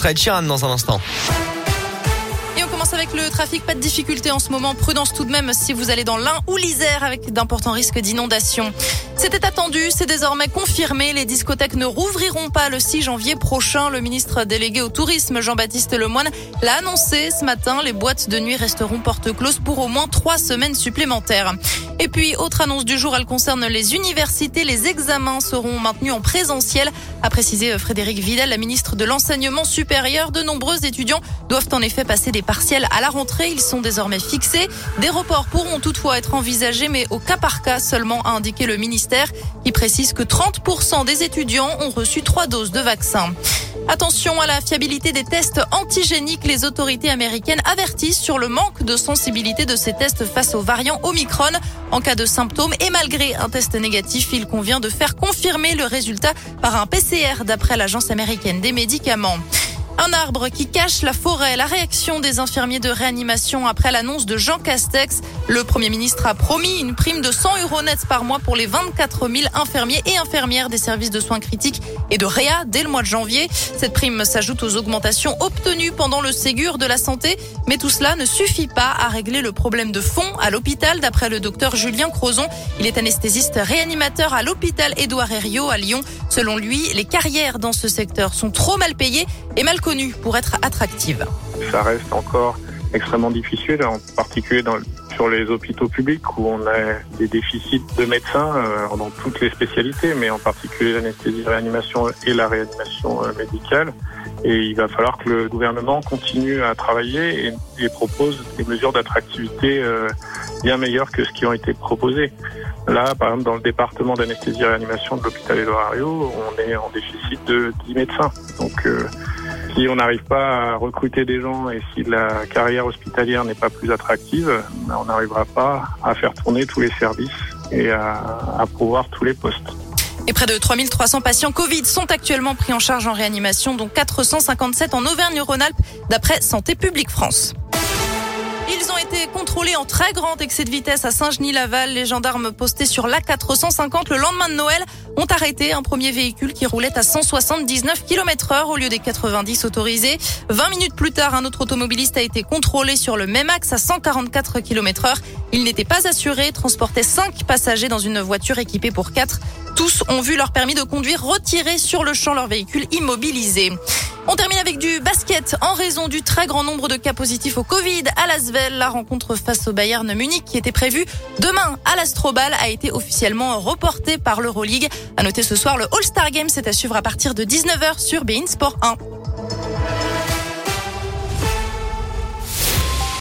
Fred Chiran dans un instant. Avec le trafic. Pas de difficulté en ce moment. Prudence tout de même si vous allez dans l'Ain ou l'Isère avec d'importants risques d'inondation. C'était attendu, c'est désormais confirmé. Les discothèques ne rouvriront pas le 6 janvier prochain. Le ministre délégué au tourisme, Jean-Baptiste Lemoine, l'a annoncé ce matin. Les boîtes de nuit resteront porte close pour au moins trois semaines supplémentaires. Et puis, autre annonce du jour, elle concerne les universités. Les examens seront maintenus en présentiel, a précisé Frédéric Vidal, la ministre de l'Enseignement supérieur. De nombreux étudiants doivent en effet passer des partiels à la rentrée. Ils sont désormais fixés. Des reports pourront toutefois être envisagés, mais au cas par cas seulement, a indiqué le ministère, qui précise que 30% des étudiants ont reçu trois doses de vaccin. Attention à la fiabilité des tests antigéniques. Les autorités américaines avertissent sur le manque de sensibilité de ces tests face aux variants Omicron. En cas de symptômes et malgré un test négatif, il convient de faire confirmer le résultat par un PCR d'après l'Agence américaine des médicaments. Un arbre qui cache la forêt. La réaction des infirmiers de réanimation après l'annonce de Jean Castex. Le Premier ministre a promis une prime de 100 euros nets par mois pour les 24 000 infirmiers et infirmières des services de soins critiques et de Réa dès le mois de janvier. Cette prime s'ajoute aux augmentations obtenues pendant le Ségur de la santé. Mais tout cela ne suffit pas à régler le problème de fond à l'hôpital, d'après le docteur Julien Crozon. Il est anesthésiste réanimateur à l'hôpital Édouard Herriot à Lyon. Selon lui, les carrières dans ce secteur sont trop mal payées et mal pour être attractives. Ça reste encore extrêmement difficile, en particulier sur les hôpitaux publics où on a des déficits de médecins euh, dans toutes les spécialités, mais en particulier l'anesthésie réanimation et la réanimation euh, médicale. Et il va falloir que le gouvernement continue à travailler et, propose des mesures d'attractivité euh, bien meilleures que ce qui ont été proposées. Là, par exemple, dans le département d'anesthésie réanimation de l'hôpital Herriot, on est en déficit de 10 médecins. Donc, si on n'arrive pas à recruter des gens et si la carrière hospitalière n'est pas plus attractive, ben, on n'arrivera pas à faire tourner tous les services et à, à tous les postes. Et près de 3300 patients Covid sont actuellement pris en charge en réanimation, dont 457 en Auvergne-Rhône-Alpes, d'après Santé publique France. Ils ont été contrôlés en très grand excès de vitesse à Saint-Genis-Laval. Les gendarmes postés sur l'A450 le lendemain de Noël ont arrêté un premier véhicule qui roulait à 179 km heure au lieu des 90 autorisés. 20 minutes plus tard, un autre automobiliste a été contrôlé sur le même axe à 144 km heure. Il n'était pas assuré, transportait 5 passagers dans une voiture équipée pour 4. Tous ont vu leur permis de conduire retiré sur le champ leur véhicule immobilisé. On termine avec du basket. En raison du très grand nombre de cas positifs au Covid à Lasvel, la rencontre face au Bayern Munich qui était prévue demain à l'Astrobal a été officiellement reportée par l'Euroleague. À noter ce soir, le All-Star Game, c'est à suivre à partir de 19h sur Bein Sport 1.